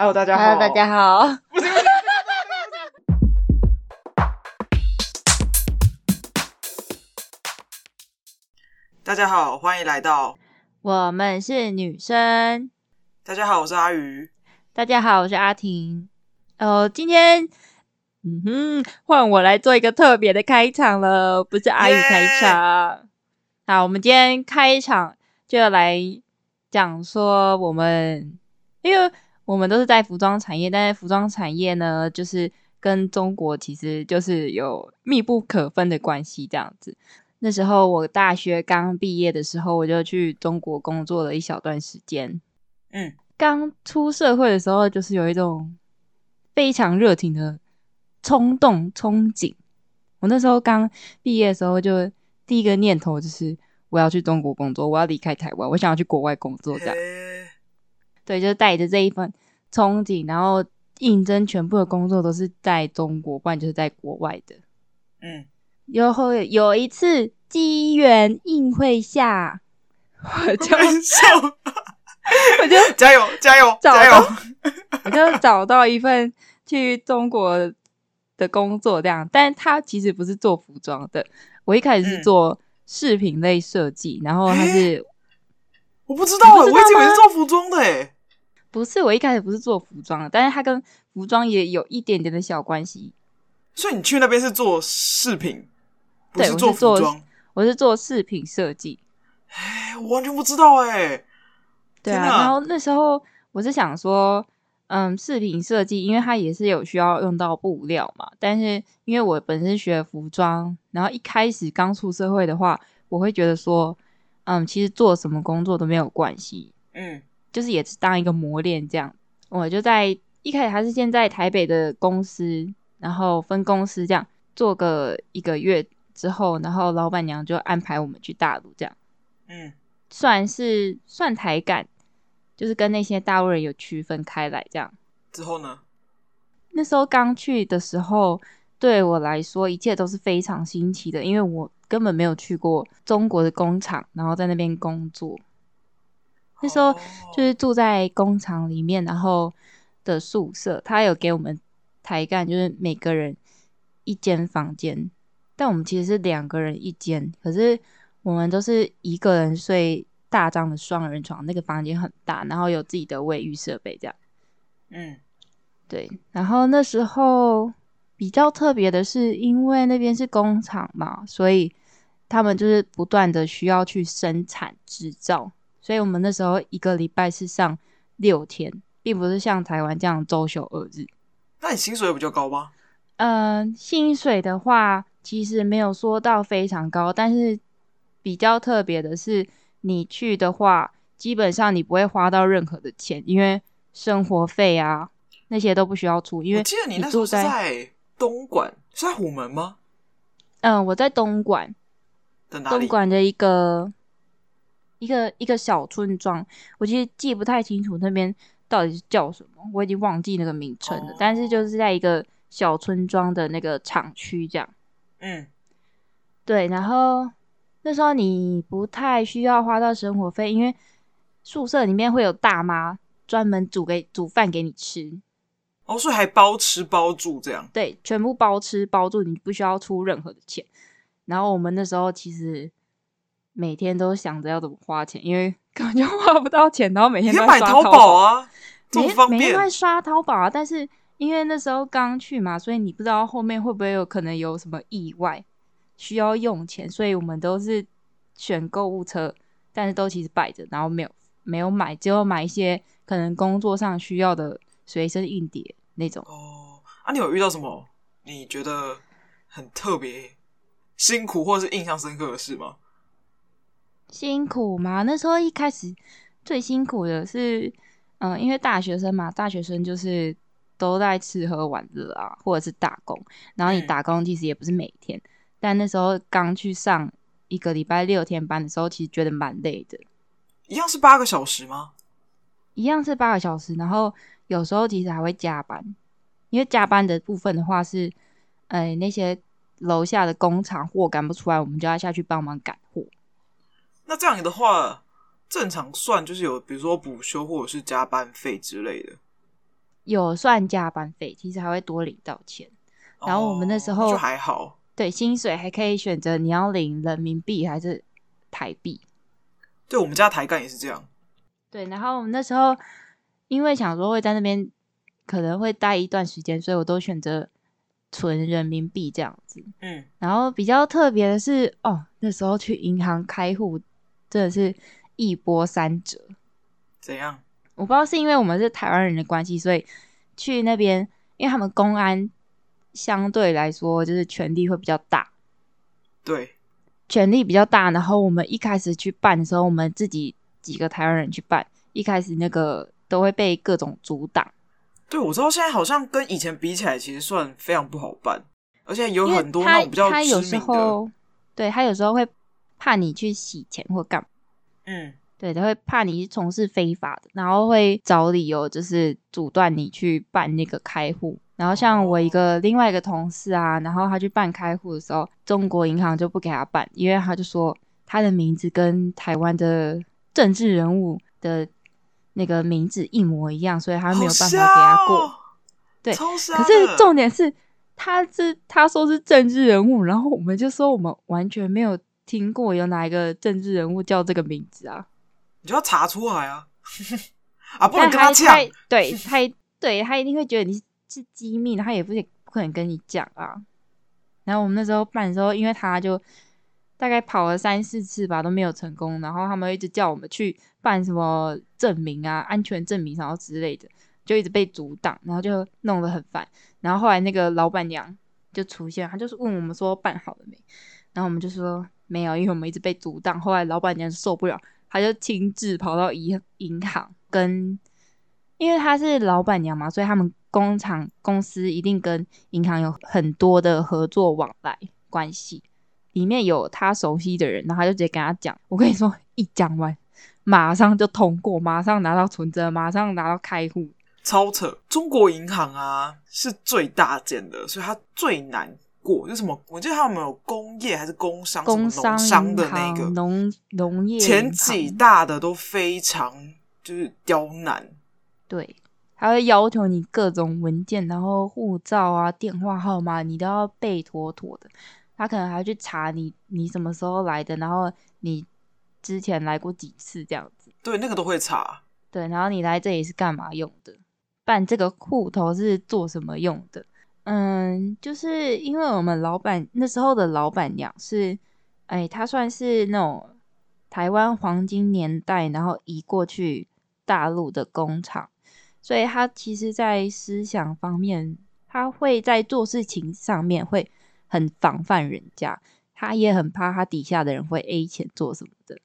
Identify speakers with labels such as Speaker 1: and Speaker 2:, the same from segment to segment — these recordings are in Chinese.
Speaker 1: Hello，大家好。
Speaker 2: Hello，大家好。
Speaker 1: 大家好，欢迎来到
Speaker 2: 我们是女生。
Speaker 1: 大家好，我是阿鱼。
Speaker 2: 大家好，我是阿婷。哦，今天，嗯哼，换我来做一个特别的开场了，不是阿鱼开场。好，我们今天开场就要来讲说我们，因为我们都是在服装产业，但是服装产业呢，就是跟中国其实就是有密不可分的关系，这样子。那时候我大学刚毕业的时候，我就去中国工作了一小段时间。
Speaker 1: 嗯，
Speaker 2: 刚出社会的时候，就是有一种非常热情的冲动憧憬。我那时候刚毕业的时候，就第一个念头就是我要去中国工作，我要离开台湾，我想要去国外工作，这样。对，就带着这一份憧憬，然后应征全部的工作都是在中国，不然就是在国外的。
Speaker 1: 嗯。
Speaker 2: 然后有一次机缘应会下，我就 我就
Speaker 1: 加油加油加油，
Speaker 2: 我就找到一份去中国的工作，这样，但他其实不是做服装的，我一开始是做饰品类设计，嗯、然后他是
Speaker 1: 我不知道，我以为是做服装的诶，
Speaker 2: 不是，我一开始不是做服装的，但是它跟服装也有一点点的小关系，
Speaker 1: 所以你去那边是做饰品。
Speaker 2: 对，
Speaker 1: 是做服装，
Speaker 2: 我是做饰品设计。
Speaker 1: 哎，我完全不知道哎。
Speaker 2: 对啊，然后那时候我是想说，嗯，饰品设计，因为它也是有需要用到布料嘛。但是因为我本身学服装，然后一开始刚出社会的话，我会觉得说，嗯，其实做什么工作都没有关系，
Speaker 1: 嗯，
Speaker 2: 就是也是当一个磨练这样。我就在一开始还是先在台北的公司，然后分公司这样做个一个月。之后，然后老板娘就安排我们去大陆，这样，
Speaker 1: 嗯，
Speaker 2: 算是算台干，就是跟那些大陆人有区分开来，这样。
Speaker 1: 之后呢？
Speaker 2: 那时候刚去的时候，对我来说一切都是非常新奇的，因为我根本没有去过中国的工厂，然后在那边工作。那时候就是住在工厂里面，然后的宿舍，他有给我们抬干，就是每个人一间房间。但我们其实是两个人一间，可是我们都是一个人睡大张的双人床，那个房间很大，然后有自己的卫浴设备，这样。
Speaker 1: 嗯，
Speaker 2: 对。然后那时候比较特别的是，因为那边是工厂嘛，所以他们就是不断的需要去生产制造，所以我们那时候一个礼拜是上六天，并不是像台湾这样周休二日。
Speaker 1: 那你薪水有比较高吗？
Speaker 2: 嗯、呃，薪水的话。其实没有说到非常高，但是比较特别的是，你去的话，基本上你不会花到任何的钱，因为生活费啊那些都不需要出。因为
Speaker 1: 我记得你那时候是在东莞，是在虎门吗？
Speaker 2: 嗯，我在东莞，东莞的一个一个一个小村庄，我其实记不太清楚那边到底是叫什么，我已经忘记那个名称了。哦、但是就是在一个小村庄的那个厂区这样。
Speaker 1: 嗯，
Speaker 2: 对，然后那时候你不太需要花到生活费，因为宿舍里面会有大妈专门煮给煮饭给你吃。
Speaker 1: 哦，所以还包吃包住这样？
Speaker 2: 对，全部包吃包住，你不需要出任何的钱。然后我们那时候其实每天都想着要怎么花钱，因为根本就 花不到钱，然后每天都买淘宝
Speaker 1: 啊，这么方便，
Speaker 2: 每天都在刷淘宝啊，但是。因为那时候刚去嘛，所以你不知道后面会不会有可能有什么意外需要用钱，所以我们都是选购物车，但是都其实摆着，然后没有没有买，只有买一些可能工作上需要的随身硬碟那种。
Speaker 1: 哦，啊，你有遇到什么你觉得很特别辛苦或是印象深刻的事吗？
Speaker 2: 辛苦吗？那时候一开始最辛苦的是，嗯、呃，因为大学生嘛，大学生就是。都在吃喝玩乐啊，或者是打工。然后你打工其实也不是每天，嗯、但那时候刚去上一个礼拜六天班的时候，其实觉得蛮累的。
Speaker 1: 一样是八个小时吗？
Speaker 2: 一样是八个小时，然后有时候其实还会加班，因为加班的部分的话是，哎，那些楼下的工厂货赶不出来，我们就要下去帮忙赶货。
Speaker 1: 那这样的话，正常算就是有，比如说补休或者是加班费之类的。
Speaker 2: 有算加班费，其实还会多领到钱。然后我们那时候、
Speaker 1: 哦、就还好，
Speaker 2: 对，薪水还可以选择你要领人民币还是台币。
Speaker 1: 对，我们家台干也是这样。
Speaker 2: 对，然后我们那时候因为想说会在那边可能会待一段时间，所以我都选择存人民币这样子。嗯，然后比较特别的是，哦，那时候去银行开户真的是一波三折。
Speaker 1: 怎样？
Speaker 2: 我不知道是因为我们是台湾人的关系，所以去那边，因为他们公安相对来说就是权力会比较大。
Speaker 1: 对，
Speaker 2: 权力比较大。然后我们一开始去办的时候，我们自己几个台湾人去办，一开始那个都会被各种阻挡。
Speaker 1: 对，我知道现在好像跟以前比起来，其实算非常不好办，而且有很多那种比较知名的。他有时候，
Speaker 2: 对，他有时候会怕你去洗钱或干嘛。嗯。对，他会怕你从事非法的，然后会找理由，就是阻断你去办那个开户。然后像我一个另外一个同事啊，然后他去办开户的时候，中国银行就不给他办，因为他就说他的名字跟台湾的政治人物的那个名字一模一样，所以他没有办法给他过。哦、对，可是重点是他是他说是政治人物，然后我们就说我们完全没有听过有哪一个政治人物叫这个名字啊。
Speaker 1: 你就要查出来啊！啊，不能跟他讲。
Speaker 2: 对他，对他一定会觉得你是机密，他也不不可能跟你讲啊。然后我们那时候办的时候，因为他就大概跑了三四次吧，都没有成功。然后他们一直叫我们去办什么证明啊、安全证明然后之类的，就一直被阻挡，然后就弄得很烦。然后后来那个老板娘就出现，她就是问我们说办好了没？然后我们就说没有，因为我们一直被阻挡。后来老板娘受不了。他就亲自跑到银银行跟，因为他是老板娘嘛，所以他们工厂公司一定跟银行有很多的合作往来关系，里面有他熟悉的人，然后他就直接跟他讲，我跟你说，一讲完马上就通过，马上拿到存折，马上拿到开户，
Speaker 1: 超扯！中国银行啊是最大件的，所以它最难。过就什么？我记得他们有工业还是工商？
Speaker 2: 工商
Speaker 1: 农商的那个
Speaker 2: 农农业
Speaker 1: 前几大的都非常就是刁难。
Speaker 2: 对，还会要求你各种文件，然后护照啊、电话号码，你都要背妥妥的。他可能还要去查你，你什么时候来的，然后你之前来过几次这样子。
Speaker 1: 对，那个都会查。
Speaker 2: 对，然后你来这里是干嘛用的？办这个户头是做什么用的？嗯，就是因为我们老板那时候的老板娘是，哎，她算是那种台湾黄金年代，然后移过去大陆的工厂，所以她其实，在思想方面，她会在做事情上面会很防范人家，她也很怕她底下的人会 A 钱做什么的，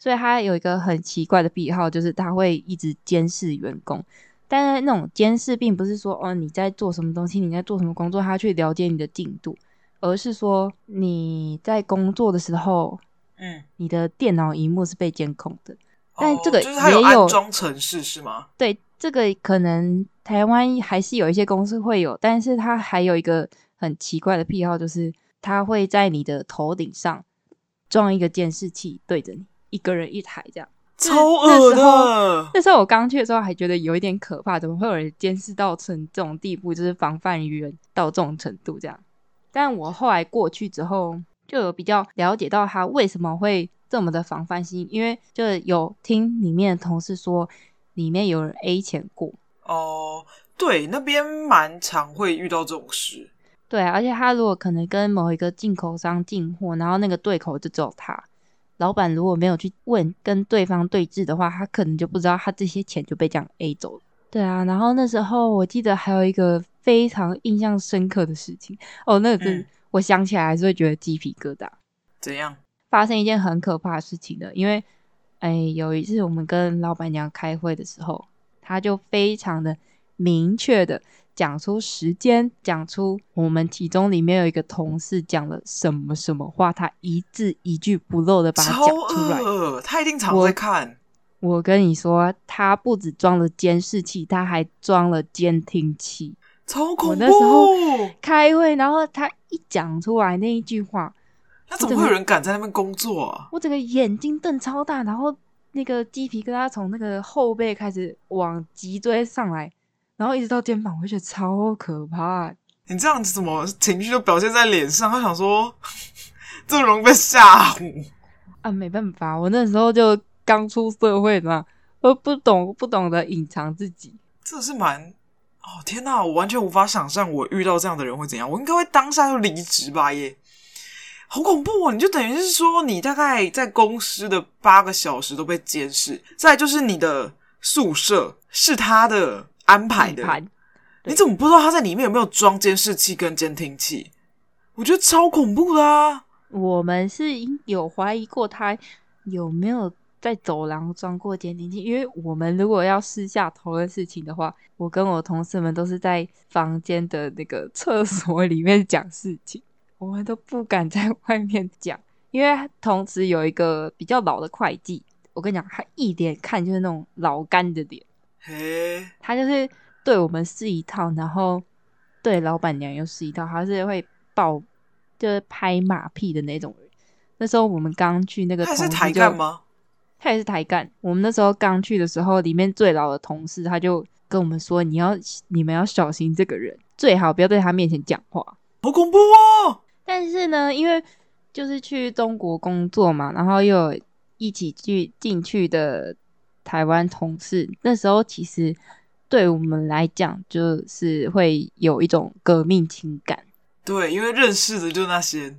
Speaker 2: 所以他有一个很奇怪的癖好，就是他会一直监视员工。但是那种监视并不是说哦，你在做什么东西，你在做什么工作，他去了解你的进度，而是说你在工作的时候，嗯，你的电脑荧幕是被监控的。但这个也有，
Speaker 1: 就是有安装程式是吗？
Speaker 2: 对，这个可能台湾还是有一些公司会有，但是他还有一个很奇怪的癖好，就是他会在你的头顶上装一个监视器，对着你，一个人一台这样。
Speaker 1: 超恶的！
Speaker 2: 那时候我刚去的时候还觉得有一点可怕，怎么会有人监视到成这种地步，就是防范于人到这种程度这样。但我后来过去之后，就有比较了解到他为什么会这么的防范心，因为就有听里面的同事说，里面有人 A 钱过。
Speaker 1: 哦，对，那边蛮常会遇到这种事。
Speaker 2: 对，而且他如果可能跟某一个进口商进货，然后那个对口就只有他。老板如果没有去问跟对方对峙的话，他可能就不知道他这些钱就被这样 A 走了。对啊，然后那时候我记得还有一个非常印象深刻的事情哦，那个真、嗯、我想起来还是会觉得鸡皮疙瘩。
Speaker 1: 怎样？
Speaker 2: 发生一件很可怕的事情的，因为哎，有一次我们跟老板娘开会的时候，他就非常的明确的。讲出时间，讲出我们其中里面有一个同事讲了什么什么话，他一字一句不漏的把它讲出来。
Speaker 1: 他一定常在看
Speaker 2: 我。我跟你说，他不止装了监视器，他还装了监听器。
Speaker 1: 超恐怖！
Speaker 2: 我那时候开会，然后他一讲出来那一句话，
Speaker 1: 那怎么会有人敢在那边工作啊？
Speaker 2: 我整个眼睛瞪超大，然后那个鸡皮疙瘩从那个后背开始往脊椎上来。然后一直到肩膀，我觉得超可怕。
Speaker 1: 你这样子怎么情绪都表现在脸上？他想说这么容易被吓唬
Speaker 2: 啊？没办法，我那时候就刚出社会嘛，我不懂不懂得隐藏自己。
Speaker 1: 这是蛮哦天哪，我完全无法想象我遇到这样的人会怎样。我应该会当下就离职吧耶，好恐怖哦！你就等于是说，你大概在公司的八个小时都被监视，再就是你的宿舍是他的。安排的，你怎么不知道他在里面有没有装监视器跟监听器？我觉得超恐怖的啊！
Speaker 2: 我们是有怀疑过他有没有在走廊装过监听器，因为我们如果要私下讨论事情的话，我跟我同事们都是在房间的那个厕所里面讲事情，我们都不敢在外面讲，因为同时有一个比较老的会计，我跟你讲，他一脸看就是那种老干的脸。
Speaker 1: 嘿，
Speaker 2: 他就是对我们是一套，然后对老板娘又是一套，他是会爆，就是拍马屁的那种人。那时候我们刚去那个他
Speaker 1: 是台干吗？
Speaker 2: 他也是台干。我们那时候刚去的时候，里面最老的同事他就跟我们说：“你要你们要小心这个人，最好不要在他面前讲话。”
Speaker 1: 好恐怖哦！
Speaker 2: 但是呢，因为就是去中国工作嘛，然后又有一起去进去的。台湾同事那时候其实对我们来讲，就是会有一种革命情感。
Speaker 1: 对，因为认识的就那些。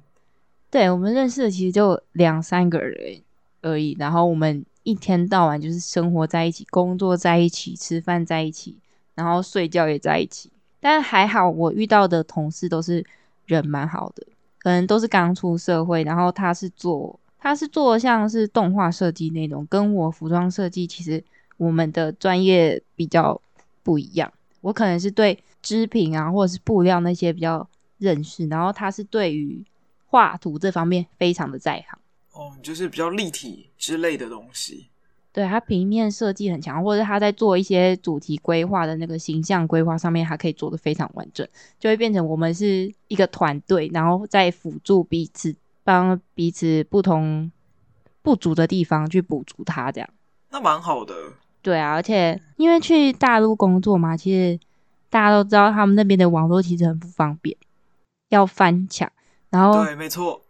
Speaker 2: 对，我们认识的其实就两三个人而已，然后我们一天到晚就是生活在一起，工作在一起，吃饭在一起，然后睡觉也在一起。但还好，我遇到的同事都是人蛮好的，可能都是刚出社会，然后他是做。他是做像是动画设计那种，跟我服装设计其实我们的专业比较不一样。我可能是对织品啊，或者是布料那些比较认识，然后他是对于画图这方面非常的在行。
Speaker 1: 哦，就是比较立体之类的东西。
Speaker 2: 对，他平面设计很强，或者他在做一些主题规划的那个形象规划上面，还可以做的非常完整，就会变成我们是一个团队，然后再辅助彼此。帮彼此不同不足的地方去补足它，这样
Speaker 1: 那蛮好的。
Speaker 2: 对啊，而且因为去大陆工作嘛，其实大家都知道他们那边的网络其实很不方便，要翻墙。然后
Speaker 1: 对，没错，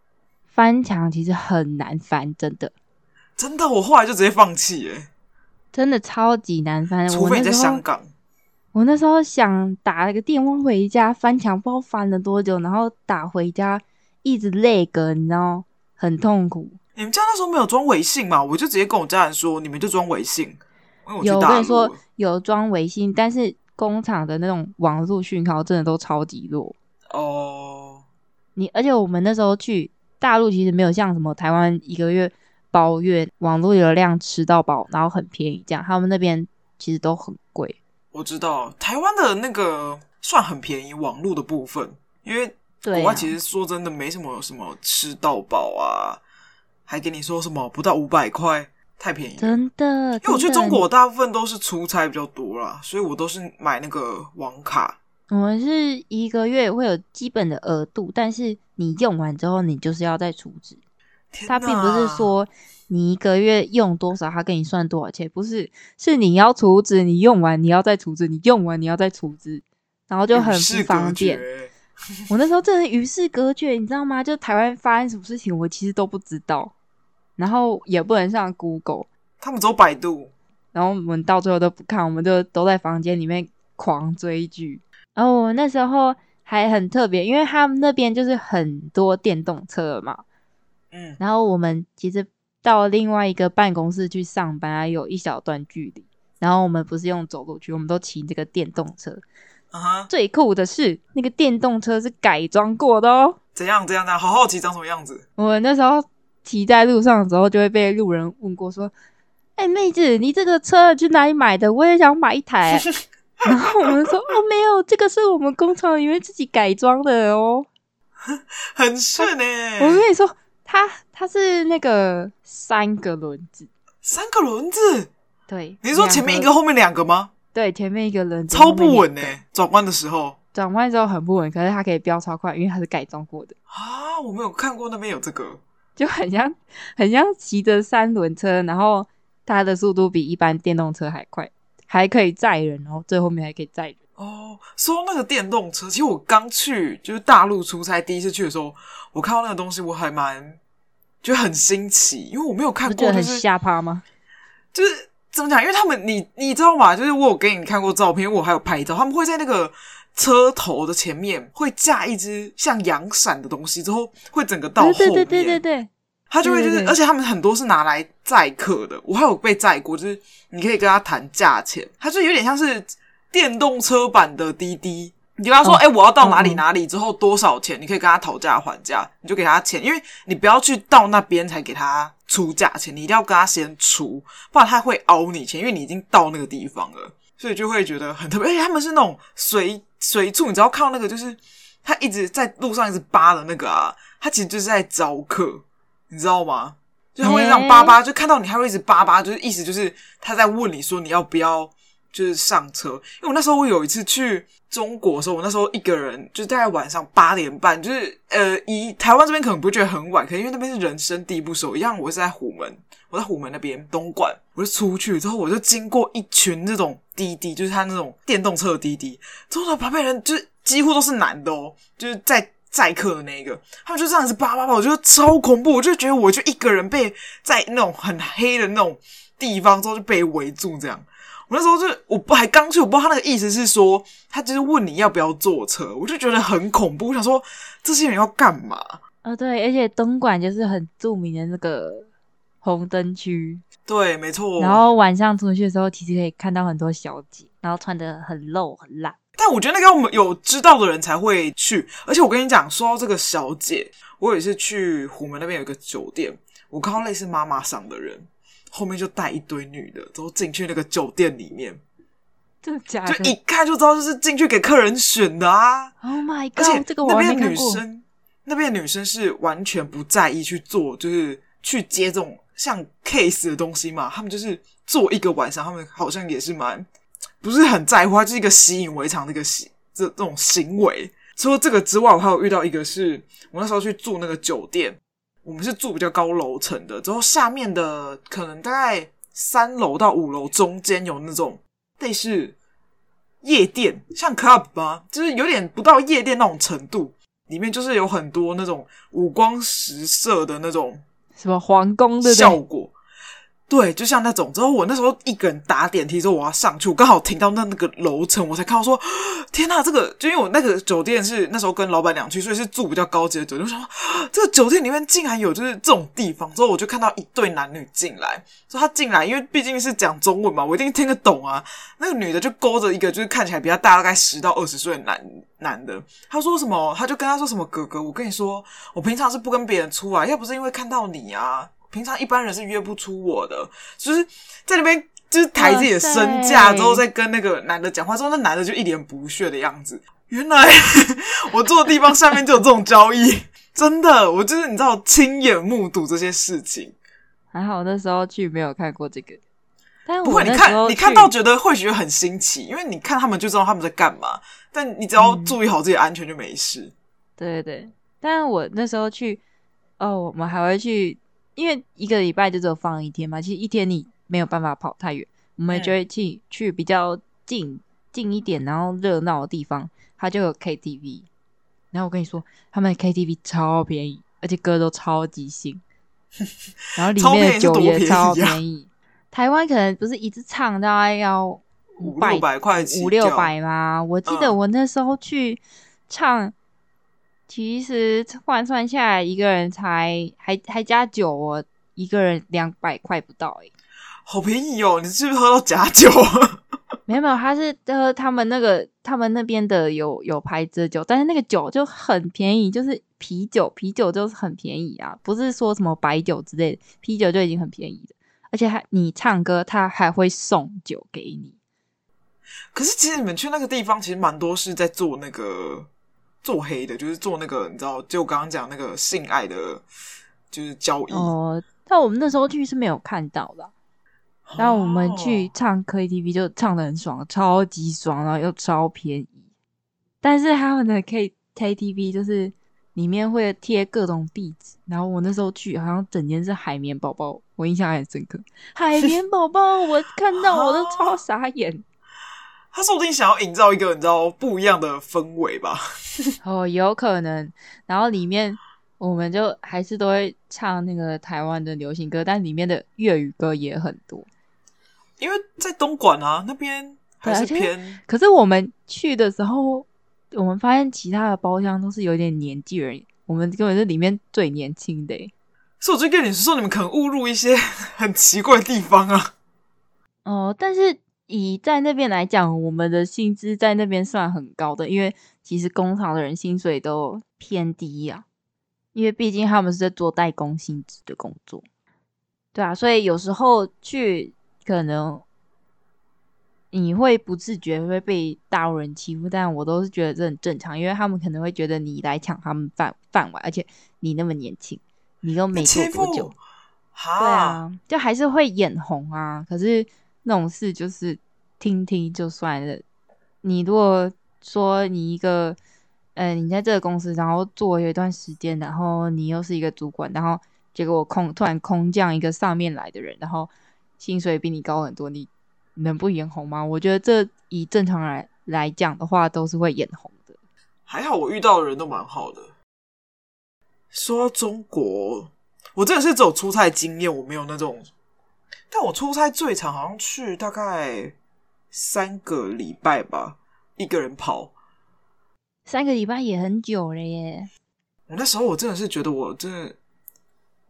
Speaker 2: 翻墙其实很难翻，真的。
Speaker 1: 真的，我后来就直接放弃，耶，
Speaker 2: 真的超级难翻。
Speaker 1: 除非你在香港。
Speaker 2: 我那时候想打了个电话回家，翻墙不知道翻了多久，然后打回家。一直累个，你知道，很痛苦。
Speaker 1: 你们家那时候没有装微信嘛？我就直接跟我家人说，你们就装微信。我
Speaker 2: 有，我跟你说，有装微信，但是工厂的那种网络讯号真的都超级弱。
Speaker 1: 哦，
Speaker 2: 你而且我们那时候去大陆，其实没有像什么台湾一个月包月网络流量吃到饱，然后很便宜这样。他们那边其实都很贵。
Speaker 1: 我知道台湾的那个算很便宜，网络的部分，因为。
Speaker 2: 对啊，
Speaker 1: 国外其实说真的没什么什么吃到饱啊，还给你说什么不到五百块，太便宜了。
Speaker 2: 真的，
Speaker 1: 因为我去中国大部分都是出差比较多啦，所以我都是买那个网卡。
Speaker 2: 我们是一个月会有基本的额度，但是你用完之后，你就是要再储值。他并不是说你一个月用多少，他给你算多少钱，不是，是你要储值，你用完你要再储值，你用完你要再储值，然后就很不方便。我那时候真的与世隔绝，你知道吗？就台湾发生什么事情，我其实都不知道，然后也不能上 Google，
Speaker 1: 他们走百度，
Speaker 2: 然后我们到最后都不看，我们就都在房间里面狂追剧。然后我那时候还很特别，因为他们那边就是很多电动车嘛，
Speaker 1: 嗯，
Speaker 2: 然后我们其实到另外一个办公室去上班啊，有一小段距离，然后我们不是用走路去，我们都骑这个电动车。
Speaker 1: Uh huh.
Speaker 2: 最酷的是，那个电动车是改装过的哦。
Speaker 1: 怎样？怎样？怎样？好好奇长什么样子？
Speaker 2: 我那时候骑在路上的时候，就会被路人问过说：“哎、欸，妹子，你这个车去哪里买的？我也想买一台。” 然后我们说：“哦，没有，这个是我们工厂里面自己改装的哦，
Speaker 1: 很顺哎。”
Speaker 2: 我跟你说，它它是那个三个轮子，
Speaker 1: 三个轮子。
Speaker 2: 对，
Speaker 1: 你是说前面一个，后面两个吗？
Speaker 2: 对，前面一个轮子
Speaker 1: 超不稳呢，转弯的时候，
Speaker 2: 转弯之后很不稳，可是它可以飙超快，因为它是改装过的
Speaker 1: 啊！我没有看过那边有这个，
Speaker 2: 就很像很像骑着三轮车，然后它的速度比一般电动车还快，还可以载人，然后最后面还可以载人。
Speaker 1: 哦，说到那个电动车，其实我刚去就是大陆出差，第一次去的时候，我看到那个东西，我还蛮觉得很新奇，因为我没有看过，就是
Speaker 2: 很吓趴吗？
Speaker 1: 就是怎么讲？因为他们，你你知道吗？就是我有给你看过照片，我还有拍照，他们会在那个车头的前面会架一只像阳伞的东西，之后会整个到后面，对对对对对，他就会就是，而且他们很多是拿来载客的，我还有被载过，就是你可以跟他谈价钱，他就有点像是。电动车版的滴滴，你跟他说：“哎、哦欸，我要到哪里哪里之后多少钱？”你可以跟他讨价还价，你就给他钱，因为你不要去到那边才给他出价钱，你一定要跟他先出，不然他会凹你钱，因为你已经到那个地方了，所以就会觉得很特别。而且他们是那种随随处，你只要看到那个，就是他一直在路上一直扒的那个啊，他其实就是在招客，你知道吗？就他会这样扒扒，就看到你还会一直扒扒，就是意思就是他在问你说你要不要。就是上车，因为我那时候我有一次去中国的时候，我那时候一个人，就是大概晚上八点半，就是呃，以台湾这边可能不觉得很晚，可能因为那边是人生地不熟一样。我是在虎门，我在虎门那边东莞，我就出去之后，我就经过一群这种滴滴，就是他那种电动车的滴滴，之后，旁边人就几乎都是男的哦，就是在载客的那个，他们就这样子叭叭叭，我觉得超恐怖，我就觉得我就一个人被在那种很黑的那种地方之后就被围住这样。我那时候就我不还刚去，我不知道他那个意思是说，他就是问你要不要坐车，我就觉得很恐怖。我想说这些人要干嘛？
Speaker 2: 哦，对，而且东莞就是很著名的那个红灯区，
Speaker 1: 对，没错。
Speaker 2: 然后晚上出去的时候，其实可以看到很多小姐，然后穿的很露很辣。
Speaker 1: 但我觉得那个我们有知道的人才会去。而且我跟你讲，说到这个小姐，我也是去虎门那边有一个酒店，我看到类似妈妈桑的人。后面就带一堆女的，都进去那个酒店里面，
Speaker 2: 真的假的？
Speaker 1: 就一看就知道，就是进去给客人选的啊
Speaker 2: ！Oh my god！那边女生，
Speaker 1: 那边女生是完全不在意去做，就是去接这种像 case 的东西嘛。他们就是做一个晚上，他们好像也是蛮不是很在乎，就是一个习以为常的一个行这这种行为。除了这个之外，我还有遇到一个是我那时候去住那个酒店。我们是住比较高楼层的，之后下面的可能大概三楼到五楼中间有那种类似夜店，像 club 吧？就是有点不到夜店那种程度，里面就是有很多那种五光十色的那种
Speaker 2: 什么皇宫的
Speaker 1: 效果。对，就像那种，之后我那时候一个人打电梯之后，我要上去，我刚好停到那那个楼层，我才看到说，天呐，这个就因为我那个酒店是那时候跟老板娘去，所以是住比较高级的酒店。我想说，这个酒店里面竟然有就是这种地方，之后我就看到一对男女进来，说他进来，因为毕竟是讲中文嘛，我一定听得懂啊。那个女的就勾着一个就是看起来比较大，大概十到二十岁的男男的，他说什么，他就跟他说什么，哥哥，我跟你说，我平常是不跟别人出来，要不是因为看到你啊。平常一般人是约不出我的，就是在那边就是抬自己的身价，之后再跟那个男的讲话，之后那男的就一脸不屑的样子。原来 我住的地方下面就有这种交易，真的，我就是你知道亲眼目睹这些事情。
Speaker 2: 还好那时候去没有看过这个，但
Speaker 1: 不会，你看你看到觉得会觉得很新奇，因为你看他们就知道他们在干嘛，但你只要注意好自己的安全就没事。嗯、
Speaker 2: 对对对，但我那时候去哦，我们还会去。因为一个礼拜就只有放一天嘛，其实一天你没有办法跑太远，我们就会去、嗯、去比较近近一点，然后热闹的地方，它就有 KTV。然后我跟你说，他们的 KTV 超便宜，而且歌都超级新，然后里面的 酒也超便宜。台湾可能不是一直唱大概要五百块五六百吗？我记得我那时候去唱。其实换算下来，一个人才还还加酒哦，一个人两百块不到诶，
Speaker 1: 好便宜哦！你是不是喝到假酒？
Speaker 2: 没 有没有，他是喝他们那个他们那边的有有牌子的酒，但是那个酒就很便宜，就是啤酒，啤酒就是很便宜啊，不是说什么白酒之类的，啤酒就已经很便宜了，而且还你唱歌，他还会送酒给你。
Speaker 1: 可是其实你们去那个地方，其实蛮多是在做那个。做黑的，就是做那个，你知道，就刚刚讲那个性爱的，就是交易。
Speaker 2: 哦，但我们那时候去是没有看到的。然后我们去唱 KTV 就唱的很爽，超级爽，然后又超便宜。但是他们的 K KTV 就是里面会贴各种壁纸，然后我那时候去好像整间是海绵宝宝，我印象还很深刻。海绵宝宝，我看到我都 超傻眼。
Speaker 1: 他说不定想要营造一个你知道不一样的氛围吧？
Speaker 2: 哦，有可能。然后里面我们就还是都会唱那个台湾的流行歌，但里面的粤语歌也很多。
Speaker 1: 因为在东莞啊，那边还是偏。
Speaker 2: 可是我们去的时候，我们发现其他的包厢都是有点年纪人，我们根本是里面最年轻的。
Speaker 1: 所以我就跟你说，你们可能误入一些 很奇怪的地方啊。
Speaker 2: 哦，但是以在那边来讲，我们的薪资在那边算很高的，因为其实工厂的人薪水都偏低呀、啊，因为毕竟他们是在做代工性质的工作。对啊，所以有时候去。可能你会不自觉会被大陆人欺负，但我都是觉得这很正常，因为他们可能会觉得你来抢他们饭饭碗，而且你那么年轻，你又没做多久，对啊，就还是会眼红啊。可是那种事就是听听就算了。你如果说你一个，呃，你在这个公司，然后做有一段时间，然后你又是一个主管，然后结果空突然空降一个上面来的人，然后。薪水比你高很多，你能不眼红吗？我觉得这以正常来来讲的话，都是会眼红的。
Speaker 1: 还好我遇到的人都蛮好的。说到中国，我真的是只有出差经验，我没有那种。但我出差最长好像去大概三个礼拜吧，一个人跑。
Speaker 2: 三个礼拜也很久了耶。
Speaker 1: 我那时候我真的是觉得我真的。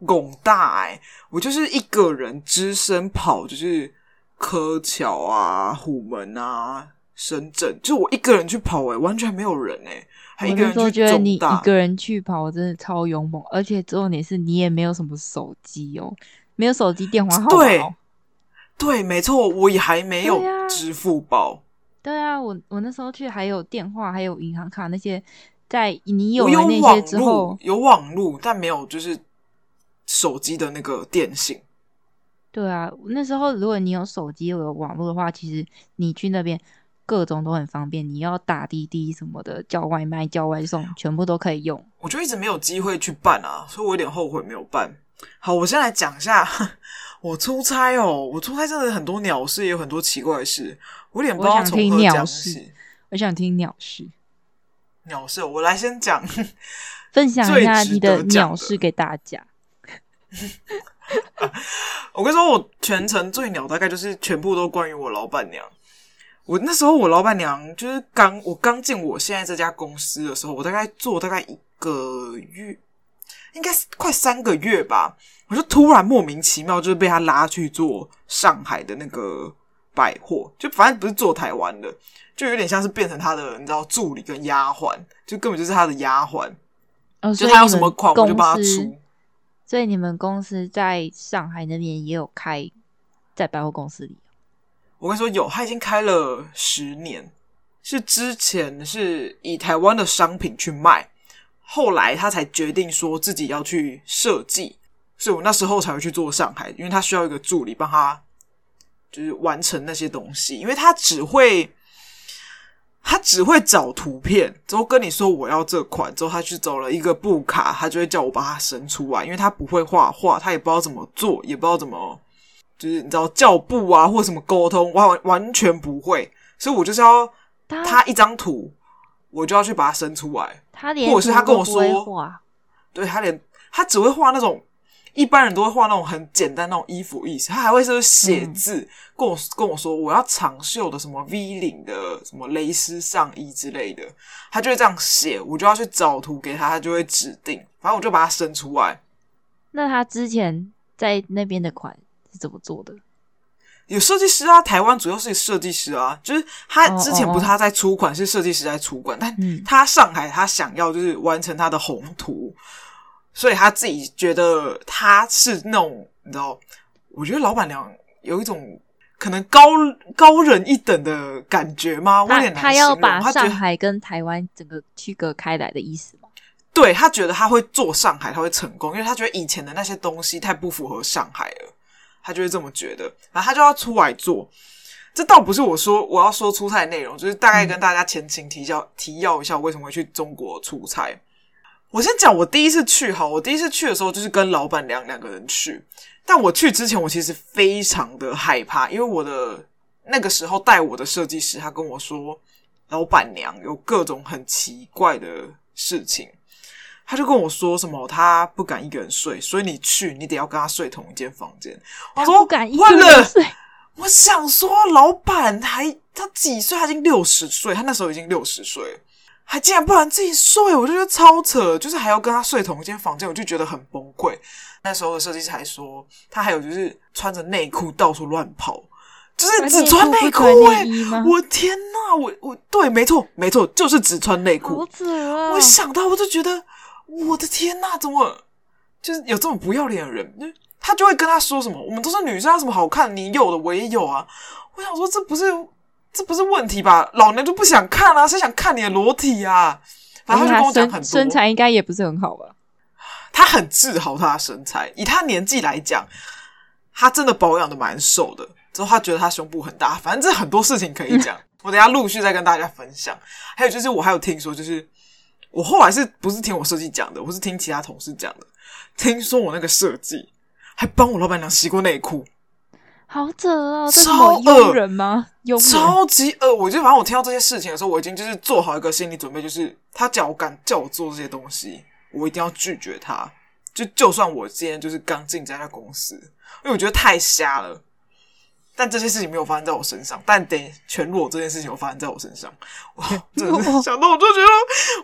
Speaker 1: 拱大哎、欸，我就是一个人只身跑，就是柯桥啊、虎门啊、深圳，就我一个人去跑哎、欸，完全没有人哎、欸，还一个人去。我觉得你
Speaker 2: 一个人去跑，我真的超勇猛，而且重点是你也没有什么手机哦，没有手机电话号码。
Speaker 1: 对，对，没错，我也还没有支付宝。
Speaker 2: 对啊，我我那时候去还有电话，还有银行卡那些，在你有了那些之后，
Speaker 1: 有网路，但没有就是。手机的那个电信，
Speaker 2: 对啊，那时候如果你有手机有网络的话，其实你去那边各种都很方便。你要打滴滴什么的，叫外卖、叫外送，全部都可以用。
Speaker 1: 我就一直没有机会去办啊，所以我有点后悔没有办。好，我先来讲一下我出差哦，我出差真的很多鸟事，也有很多奇怪的事，我有点不知道从何讲起。
Speaker 2: 我想听鸟事，
Speaker 1: 鸟事，我来先讲，
Speaker 2: 分享一下你的鸟事给大家。
Speaker 1: 我跟你说，我全程最鸟大概就是全部都关于我老板娘。我那时候我老板娘就是刚我刚进我现在这家公司的时候，我大概做大概一个月，应该是快三个月吧。我就突然莫名其妙就是被他拉去做上海的那个百货，就反正不是做台湾的，就有点像是变成他的你知道助理跟丫鬟，就根本就是他的丫鬟。
Speaker 2: 哦，
Speaker 1: 就他有什么款我就帮他出。
Speaker 2: 所以你们公司在上海那边也有开在百货公司里？
Speaker 1: 我跟你说有，他已经开了十年，是之前是以台湾的商品去卖，后来他才决定说自己要去设计，所以我那时候才会去做上海，因为他需要一个助理帮他就是完成那些东西，因为他只会。他只会找图片，之后跟你说我要这款，之后他去找了一个布卡，他就会叫我把它生出来，因为他不会画画，他也不知道怎么做，也不知道怎么，就是你知道叫布啊或什么沟通，完完全不会，所以我就是要他一张图，我就要去把它生出来，
Speaker 2: 他连
Speaker 1: 或者是他跟我说，对他连他只会画那种。一般人都会画那种很简单那种衣服意思，他还会是写字，嗯、跟我跟我说我要长袖的什么 V 领的什么蕾丝上衣之类的，他就会这样写，我就要去找图给他，他就会指定，反正我就把它生出来。
Speaker 2: 那他之前在那边的款是怎么做的？
Speaker 1: 有设计师啊，台湾主要是设计师啊，就是他之前不是他在出款，哦哦哦是设计师在出款，但他上海他想要就是完成他的宏图。所以他自己觉得他是那种，你知道，我觉得老板娘有一种可能高高人一等的感觉吗？他我有点难
Speaker 2: 他要把上海跟台湾整个区隔开来的意思吗？
Speaker 1: 对，他觉得他会做上海，他会成功，因为他觉得以前的那些东西太不符合上海了，他就会这么觉得，然后他就要出来做。这倒不是我说我要说出差的内容，就是大概跟大家前情提要、嗯、提要一下，我为什么会去中国出差。我先讲我第一次去哈，我第一次去的时候就是跟老板娘两个人去，但我去之前我其实非常的害怕，因为我的那个时候带我的设计师，他跟我说，老板娘有各种很奇怪的事情。他就跟我说什么，他不敢一个人睡，所以你去，你得要跟他睡同一间房间。我说
Speaker 2: 不敢一个人睡。
Speaker 1: 我想说，老板还他几岁？他已经六十岁，他那时候已经六十岁，还竟然不敢自己睡，我就觉得超扯，就是还要跟他睡同一间房间，我就觉得很崩溃。那时候的设计师还说，他还有就是穿着内裤到处乱跑，就是只穿内裤哎！我天呐，我我对，没错没错，就是只穿内裤。我想到我就觉得。我的天呐，怎么就是有这么不要脸的人？他就会跟他说什么：“我们都是女生，有什么好看？你有的我也有啊。”我想说，这不是这不是问题吧？老娘就不想看啊，谁想看你的裸体啊？反正他就跟我讲很多，
Speaker 2: 身材应该也不是很好吧？
Speaker 1: 他很自豪他的身材，以他年纪来讲，他真的保养的蛮瘦的。之后他觉得他胸部很大，反正这很多事情可以讲，我等一下陆续再跟大家分享。还有就是，我还有听说就是。我后来是不是听我设计讲的？我是听其他同事讲的。听说我那个设计还帮我老板娘洗过内裤，
Speaker 2: 好扯哦！超恶人吗？
Speaker 1: 超级恶！我就反正我听到这些事情的时候，我已经就是做好一个心理准备，就是他叫我敢叫我做这些东西，我一定要拒绝他。就就算我今天就是刚进这家公司，因为我觉得太瞎了。但这些事情没有发生在我身上，但等全裸这件事情有发生在我身上，哇 真的想到我就觉得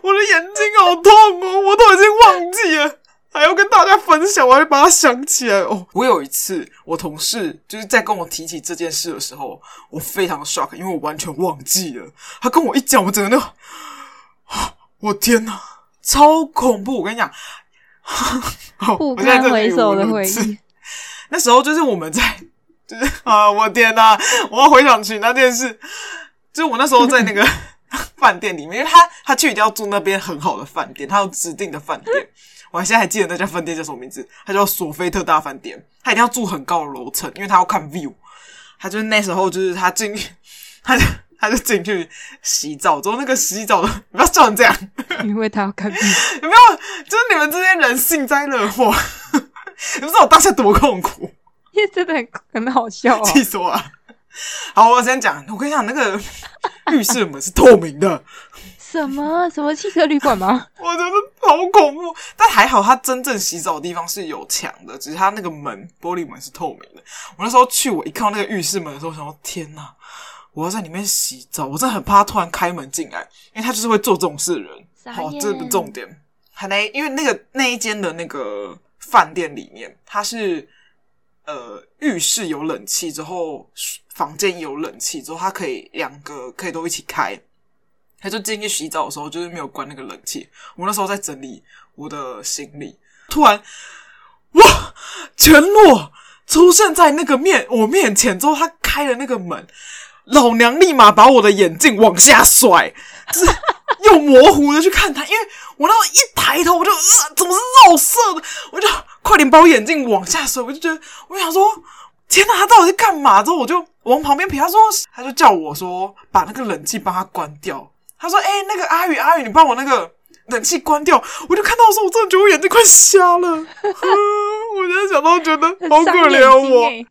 Speaker 1: 我的眼睛好痛哦，我都已经忘记了，还要跟大家分享，我还把它想起来哦。我有一次，我同事就是在跟我提起这件事的时候，我非常的 shock，因为我完全忘记了。他跟我一讲，我整个那个，我天哪，超恐怖！我跟你讲，
Speaker 2: 不堪回首的回忆。
Speaker 1: 那时候就是我们在。就 是啊，我天呐，我要回想起那件事。就是我那时候在那个 饭店里面，因为他他去一定要住那边很好的饭店，他有指定的饭店。我还现在还记得那家饭店叫什么名字，他叫索菲特大饭店。他一定要住很高的楼层，因为他要看 view。他就是那时候就是他进去，他就他就进去洗澡，之后那个洗澡的不要笑成这样，
Speaker 2: 因为他要看 view。
Speaker 1: 有没有？就是你们这些人幸灾乐祸，你不知道我当下多痛苦。
Speaker 2: 真的很很好笑，
Speaker 1: 气死我了！好，我先讲，我跟你讲，那个 浴室门是透明的。
Speaker 2: 什么什么汽车旅馆吗？
Speaker 1: 我觉得好恐怖，但还好，他真正洗澡的地方是有墙的，只是他那个门玻璃门是透明的。我那时候去，我一看到那个浴室门的时候，我想说天哪，我要在里面洗澡，我真的很怕他突然开门进来，因为他就是会做这种事的人。好，这不重点，还没，因为那个那一间的那个饭店里面，它是。呃，浴室有冷气之后，房间有冷气之后，它可以两个可以都一起开。他就进去洗澡的时候，就是没有关那个冷气。我那时候在整理我的行李，突然，哇，全裸出现在那个面我面前之后，他开了那个门，老娘立马把我的眼镜往下甩，就是又模糊的去看他，因为我那时候一抬头，我就呃，怎么是肉色的，我就。快点把我眼镜往下收，我就觉得，我想说，天哪，他到底在干嘛？之后我就往旁边瞥，他说，他就叫我说，把那个冷气帮他关掉。他说，哎、欸，那个阿宇，阿宇，你帮我那个冷气关掉。我就看到的时候，我真的觉得我眼睛快瞎了。我现在想到觉得 好可怜我。哎、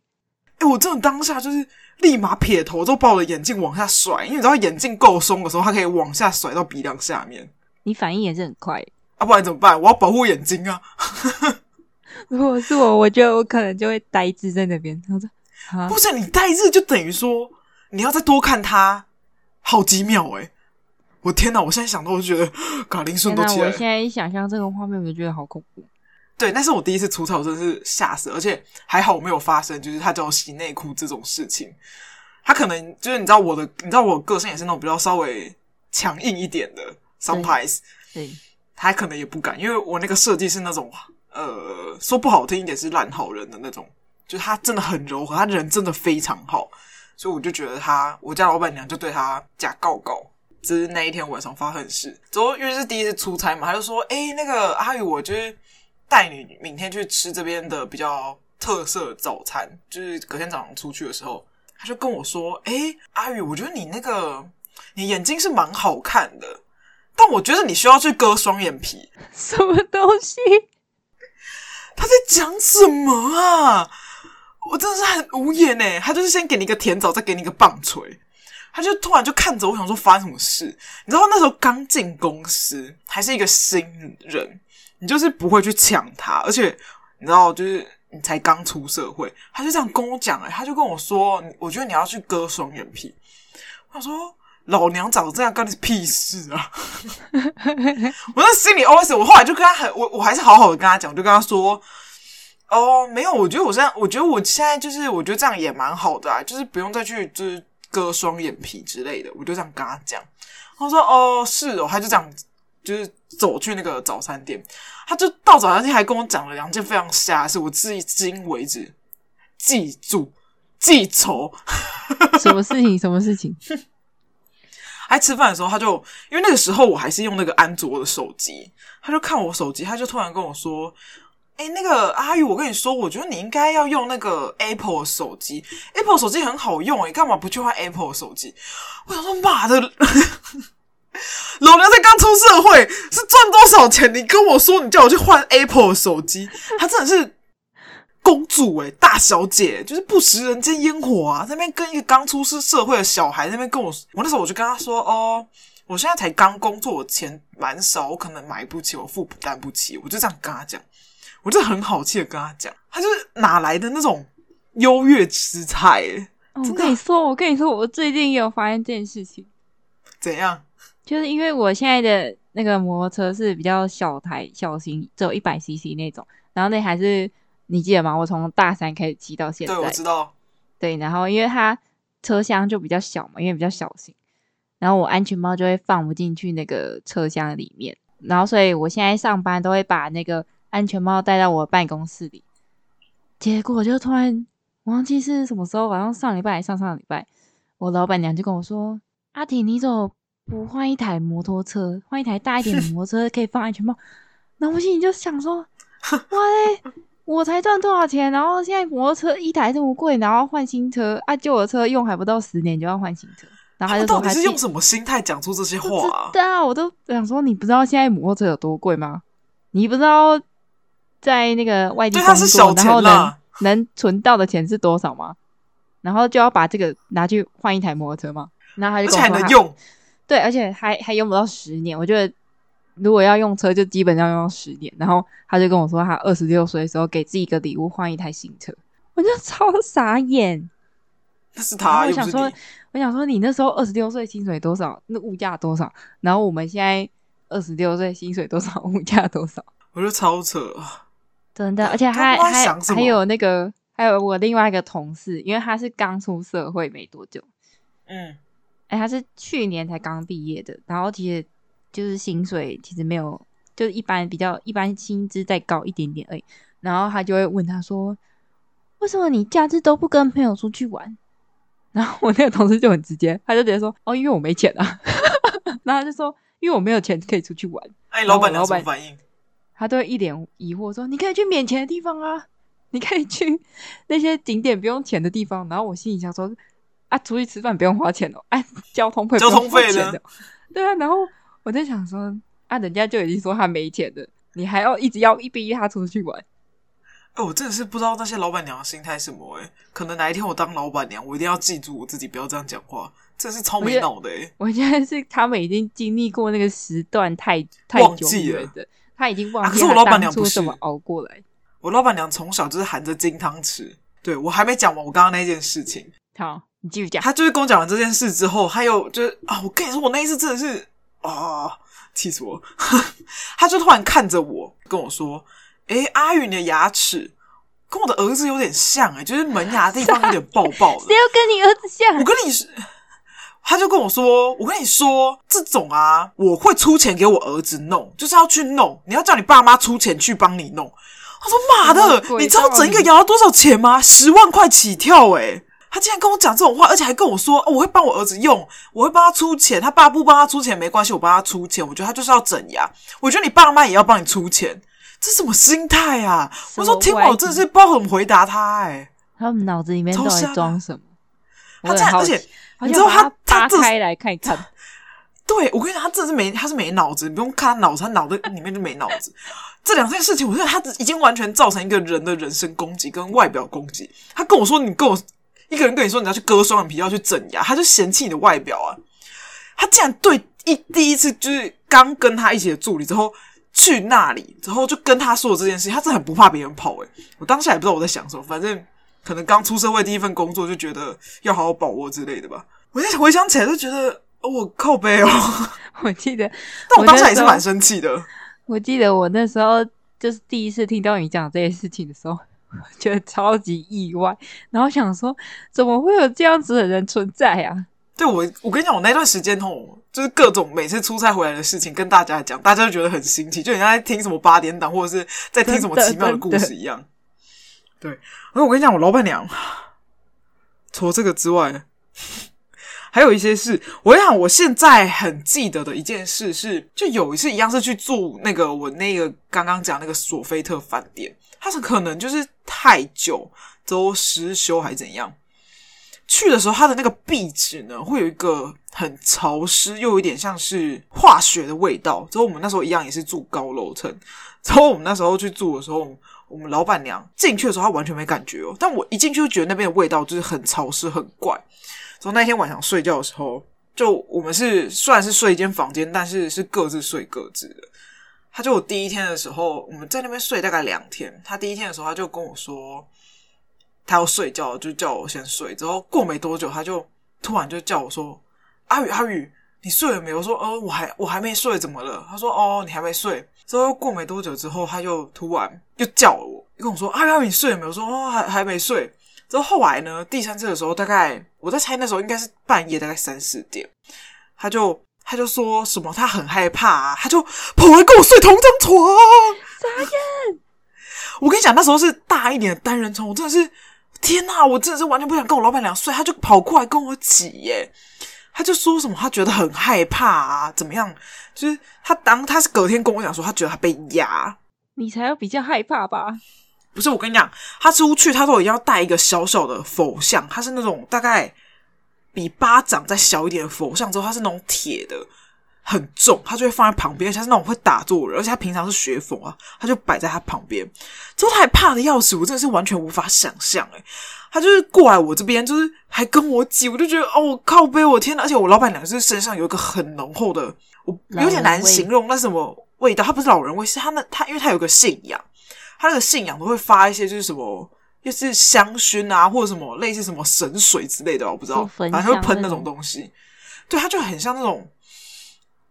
Speaker 1: 欸，我真的当下就是立马撇头，就把我的眼镜往下甩，因为你知道眼镜够松的时候，它可以往下甩到鼻梁下面。
Speaker 2: 你反应也是很快，
Speaker 1: 啊，不然怎么办？我要保护眼睛啊。
Speaker 2: 如果是我，我觉得我可能就会呆滞在那边。他说：“
Speaker 1: 不是你呆滞，就等于说你要再多看他好几秒。”哎，我天哪！我现在想到，我就觉得卡林顺都起来。
Speaker 2: 我现在一想象这个画面，我就觉得好恐怖。
Speaker 1: 对，那是我第一次出差，我真的是吓死，而且还好我没有发生，就是他叫我洗内裤这种事情。他可能就是你知道我的，你知道我个性也是那种比较稍微强硬一点的，sometimes，对，他可能也不敢，因为我那个设计是那种。呃，说不好听一点是烂好人的那种，就是他真的很柔和，他人真的非常好，所以我就觉得他，我家老板娘就对他假告告。这是那一天晚上发生的事，之后因为是第一次出差嘛，他就说：“哎、欸，那个阿宇，我就是带你明天去吃这边的比较特色早餐。”就是隔天早上出去的时候，他就跟我说：“哎、欸，阿宇，我觉得你那个你眼睛是蛮好看的，但我觉得你需要去割双眼皮。”
Speaker 2: 什么东西？
Speaker 1: 他在讲什么啊？我真的是很无言哎，他就是先给你一个甜枣，再给你一个棒槌，他就突然就看着我，想说发生什么事？你知道那时候刚进公司，还是一个新人，你就是不会去抢他，而且你知道，就是你才刚出社会，他就这样跟我讲哎，他就跟我说，我觉得你要去割双眼皮。他说老娘长这样，干你屁事啊！我在心里 OS，我后来就跟他很，我我还是好好的跟他讲，我就跟他说。哦，没有，我觉得我现在，我觉得我现在就是，我觉得这样也蛮好的啊，就是不用再去就是割双眼皮之类的，我就这样跟他讲。他说：“哦，是哦。”他就这样，就是走去那个早餐店，他就到早餐店还跟我讲了两件非常瞎的事，我至今为止记住记仇。
Speaker 2: 什么事情？什么事情？
Speaker 1: 还吃饭的时候，他就因为那个时候我还是用那个安卓的手机，他就看我手机，他就突然跟我说。哎，那个阿宇，我跟你说，我觉得你应该要用那个 Apple 手机，Apple 手机很好用，你，干嘛不去换 Apple 手机？我想说，妈的，老娘才刚出社会，是赚多少钱？你跟我说，你叫我去换 Apple 手机，她真的是公主哎，大小姐，就是不食人间烟火啊！在那边跟一个刚出世社会的小孩在那边跟我，我那时候我就跟他说，哦，我现在才刚工作，我钱蛮少，我可能买不起，我负担不起，我就这样跟他讲。我就很好气的跟他讲，他就是哪来的那种优越姿态？
Speaker 2: 我跟你说，我跟你说，我最近也有发现这件事情。
Speaker 1: 怎样？
Speaker 2: 就是因为我现在的那个摩托车是比较小台、小型，只有一百 CC 那种。然后那还是你记得吗？我从大三开始骑到现在。
Speaker 1: 对，我知道。
Speaker 2: 对，然后因为它车厢就比较小嘛，因为比较小型，然后我安全帽就会放不进去那个车厢里面。然后所以我现在上班都会把那个。安全帽带到我办公室里，结果就突然忘记是什么时候，好像上礼拜还上上礼拜，我老板娘就跟我说：“阿婷，你怎么不换一台摩托车，换一台大一点的摩托车可以放安全帽？”然后我心里就想说：“哇嘞，我才赚多少钱？然后现在摩托车一台这么贵，然后换新车啊，旧的车用还不到十年就要换新车。”然后他就说：“他
Speaker 1: 到底是用什么心态讲出这些话啊？”
Speaker 2: 对啊，我都想说，你不知道现在摩托车有多贵吗？你不知道？在那个外地工作，然后能能存到的钱是多少吗？然后就要把这个拿去换一台摩托车吗？然后
Speaker 1: 还能用，
Speaker 2: 对，而且还还用不到十年。我觉得如果要用车，就基本上用到十年。然后他就跟我说，他二十六岁的时候给自己一个礼物，换一台新车。我就超傻眼。
Speaker 1: 那是他，
Speaker 2: 我想说，我想说，你那时候二十六岁薪水多少？那物价多少？然后我们现在二十六岁薪水多少？物价多少？
Speaker 1: 我觉得超扯。
Speaker 2: 真的，而且还还还有那个，还有我另外一个同事，因为他是刚出社会没多久，
Speaker 1: 嗯，
Speaker 2: 哎，他是去年才刚毕业的，然后其实就是薪水其实没有，就是一般比较一般，薪资再高一点点而已。然后他就会问他说：“为什么你假日都不跟朋友出去玩？”然后我那个同事就很直接，他就直接说：“哦，因为我没钱啊。”然后他就说：“因为我没有钱可以出去玩。”
Speaker 1: 哎，老板，老板反应。
Speaker 2: 他都会一脸疑惑说：“你可以去免钱的地方啊，你可以去那些景点不用钱的地方。”然后我心里想说：“啊，出去吃饭不用花钱哦，哎，交通费交通费呢，对啊。”然后我在想说：“啊，人家就已经说他没钱了，你还要一直要一逼他出去玩？”
Speaker 1: 哎，我真的是不知道那些老板娘的心态什么哎，可能哪一天我当老板娘，我一定要记住我自己不要这样讲话，真是超没脑的哎。
Speaker 2: 我现在是他们已经经历过那个时段太太久远的。他已经忘记、啊、可是我老板娘不是怎么熬过来。
Speaker 1: 我老板娘从小就是含着金汤匙。对，我还没讲完我刚刚那件事情。
Speaker 2: 好，你继续讲。
Speaker 1: 他就是跟我讲完这件事之后，他又就是啊，我跟你说，我那一次真的是啊，气死我！他就突然看着我跟我说：“哎、欸，阿宇，你的牙齿跟我的儿子有点像诶、欸，就是门牙的地方有点爆爆的。”
Speaker 2: 谁要跟你儿子像？
Speaker 1: 我跟你说。他就跟我说：“我跟你说，这种啊，我会出钱给我儿子弄，就是要去弄。你要叫你爸妈出钱去帮你弄。”他说：“妈的，你知道整一个牙要多少钱吗？十万块起跳诶！”他竟然跟我讲这种话，而且还跟我说：“我会帮我儿子用，我会帮他出钱。他爸不帮他出钱没关系，我帮他出钱。我觉得他就是要整牙。我觉得你爸妈也要帮你出钱，这什么心态啊？”我说：“听完我真的是不知道怎么回答他哎。
Speaker 2: 他们脑子里面到底装什么？
Speaker 1: 他这样，而且。”你知道他他
Speaker 2: 扒开来看一看，
Speaker 1: 对，我跟你讲，他真的是没，他是没脑子，你不用看他脑子，他脑子里面就没脑子。这两件事情，我觉得他已经完全造成一个人的人身攻击跟外表攻击。他跟我说，你跟我一个人跟你说你要去割双眼皮，要去整牙，他就嫌弃你的外表啊。他竟然对一第一次就是刚跟他一起的助理之后去那里之后就跟他说这件事情，他真的很不怕别人跑诶、欸。我当下也不知道我在想什么，反正可能刚出社会第一份工作就觉得要好好把握之类的吧。我现在回想起来就觉得。我靠背哦！
Speaker 2: 我记得，
Speaker 1: 但我当下也是蛮生气的。
Speaker 2: 我记得我那时候就是第一次听到你讲这些事情的时候，觉得超级意外，然后想说怎么会有这样子的人存在啊？
Speaker 1: 对，我，我跟你讲，我那段时间哦，就是各种每次出差回来的事情跟大家讲，大家就觉得很新奇，就好像在听什么八点档或者是在听什么奇妙的故事一样。对，而我跟你讲，我老板娘除了这个之外。还有一些事，我想我现在很记得的一件事是，就有一次一样是去住那个我那个刚刚讲那个索菲特饭店，它是可能就是太久都失修还是怎样，去的时候它的那个壁纸呢会有一个很潮湿又有一点像是化学的味道。之后我们那时候一样也是住高楼层，之后我们那时候去住的时候，我们老板娘进去的时候她完全没感觉哦，但我一进去就觉得那边的味道就是很潮湿很怪。从那天晚上睡觉的时候，就我们是虽然是睡一间房间，但是是各自睡各自的。他就我第一天的时候，我们在那边睡大概两天。他第一天的时候，他就跟我说他要睡觉，就叫我先睡。之后过没多久，他就突然就叫我说：“阿宇，阿宇，你睡了没有？”我说：“哦，我还我还没睡，怎么了？”他说：“哦，你还没睡。”之后过没多久之后，他就突然又叫我，又跟我说：“阿宇，阿宇，你睡了没有？”我说：“哦，还还没睡。”之后后来呢，第三次的时候，大概我在猜那时候应该是半夜，大概三四点，他就他就说什么他很害怕啊，他就跑来跟我睡同张床。
Speaker 2: 傻眼！
Speaker 1: 我跟你讲，那时候是大一点的单人床，我真的是天哪，我真的是完全不想跟我老板娘睡，他就跑过来跟我挤耶，他就说什么他觉得很害怕啊，怎么样？就是他当他是隔天跟我讲说，他觉得他被压，
Speaker 2: 你才要比较害怕吧？
Speaker 1: 不是，我跟你讲，他出去他都一定要带一个小小的佛像，他是那种大概比巴掌再小一点的佛像，之后他是那种铁的，很重，他就会放在旁边，而且他是那种会打坐人，而且他平常是学佛啊，他就摆在他旁边，之后他还怕的要死，我真的是完全无法想象，诶他就是过来我这边，就是还跟我挤，我就觉得哦，我靠背，我天呐，而且我老板娘就是身上有一个很浓厚的，我有点难形容那什么味道，他不是老人味，是他那他，因为他有个信仰。他那个信仰都会发一些，就是什么，就是香薰啊，或者什么类似什么神水之类的，我不知道，反正会喷那种东西。对，他就很像那种，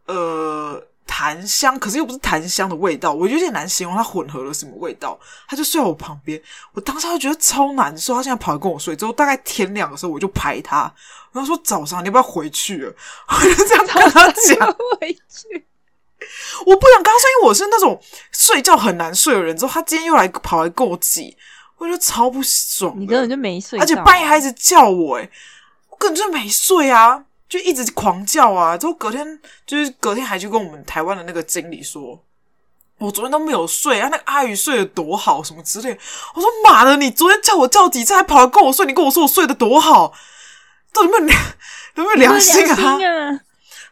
Speaker 1: 呃，檀香，可是又不是檀香的味道，我有点难形容它混合了什么味道。他就睡在我旁边，我当时就觉得超难受。他现在跑来跟我睡，之后大概天亮的时候，我就拍他，然后说早上你要不要回去了？我就这样跟他讲
Speaker 2: 回去。
Speaker 1: 我不想跟他说，因为我是那种睡觉很难睡的人。之后他今天又来跑来跟我挤，我觉得超不爽。
Speaker 2: 你根本就没睡，
Speaker 1: 而且半夜还一直叫我，哎我根本就没睡啊，就一直狂叫啊。之后隔天就是隔天还去跟我们台湾的那个经理说，我昨天都没有睡啊，那个阿宇睡得多好什么之类。我说妈的，你昨天叫我叫几次还跑来跟我睡？你跟我说我睡得多好，到底有没有良有没有良心啊？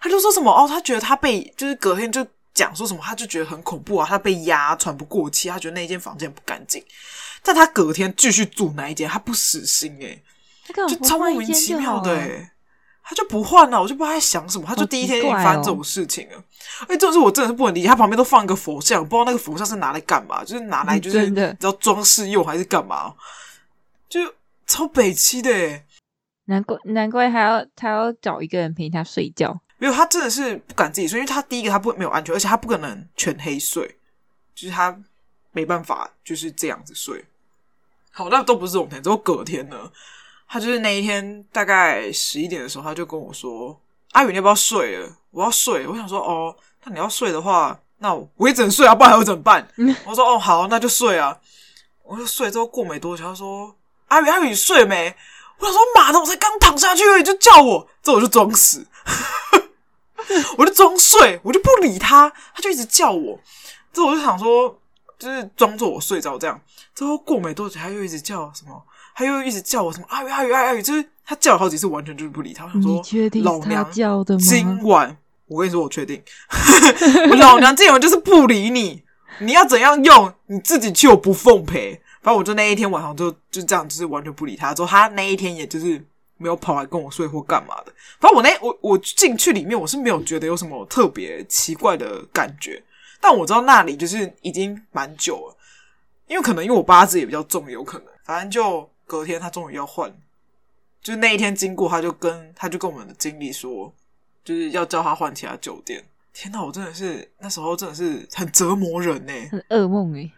Speaker 1: 他就说什么哦，他觉得他被就是隔天就讲说什么，他就觉得很恐怖啊，他被压喘不过气，他觉得那间房间不干净。但他隔天继续住那一间，他不死心诶，就超莫名其妙的诶，他就不换了，我就不知道他在想什么，他就第一天就发生这种事情了。哎，这种事我真的是不能理解，他旁边都放一个佛像，不知道那个佛像是拿来干嘛，就是拿来就是你知道装饰用还是干嘛，就超北七的诶。
Speaker 2: 难怪难怪还要他要找一个人陪他睡觉。
Speaker 1: 没有，他真的是不敢自己睡，因为他第一个他不没有安全，而且他不可能全黑睡，就是他没办法就是这样子睡。好，那都不是这种天，之后隔天呢，他就是那一天大概十一点的时候，他就跟我说：“阿宇，你要不要睡了？我要睡。”我想说：“哦，那你要睡的话，那我也只能睡啊，不然还会怎么办？”我说：“哦，好，那就睡啊。”我就睡之后过没多久，他说：“阿宇，阿宇，你睡了没？”我想说：“妈的，我才刚躺下去而已，就叫我，之后我就装死。” 我就装睡，我就不理他，他就一直叫我。之后我就想说，就是装作我睡着这样。之后过没多久，他又一直叫什么，他又一直叫我什么阿宇阿宇阿宇，就是他叫了好几次，完全就是不理他。我想说，老娘今晚我跟你说，我确定，我老娘今晚就是不理你，你要怎样用你自己去，我不奉陪。反正我就那一天晚上就就这样，就是完全不理他。之后他那一天也就是没有跑来跟我睡或干嘛的。反正我那我我进去里面，我是没有觉得有什么特别奇怪的感觉。但我知道那里就是已经蛮久了，因为可能因为我八字也比较重，有可能。反正就隔天他终于要换，就那一天经过，他就跟他就跟我们的经理说。就是要叫他换其他酒店。天哪，我真的是那时候真的是很折磨人呢，
Speaker 2: 很噩梦诶。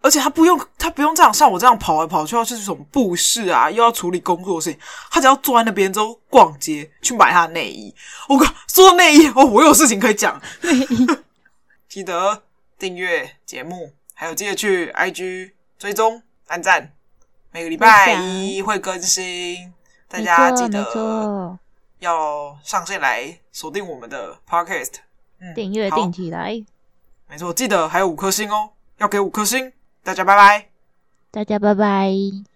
Speaker 1: 而且他不用他不用这样像我这样跑来跑去，要去什么布市啊，又要处理工作的事情。他只要坐在那边之后逛街去买他的内衣。我靠，说到内衣哦，我有事情可以讲。内衣，记得订阅节目，还有记得去 IG 追踪按赞，每个礼拜一会更新，大家记得。要上线来锁定我们的 podcast，
Speaker 2: 嗯，订阅订起来，
Speaker 1: 没错，记得还有五颗星哦，要给五颗星，大家拜拜，
Speaker 2: 大家拜拜。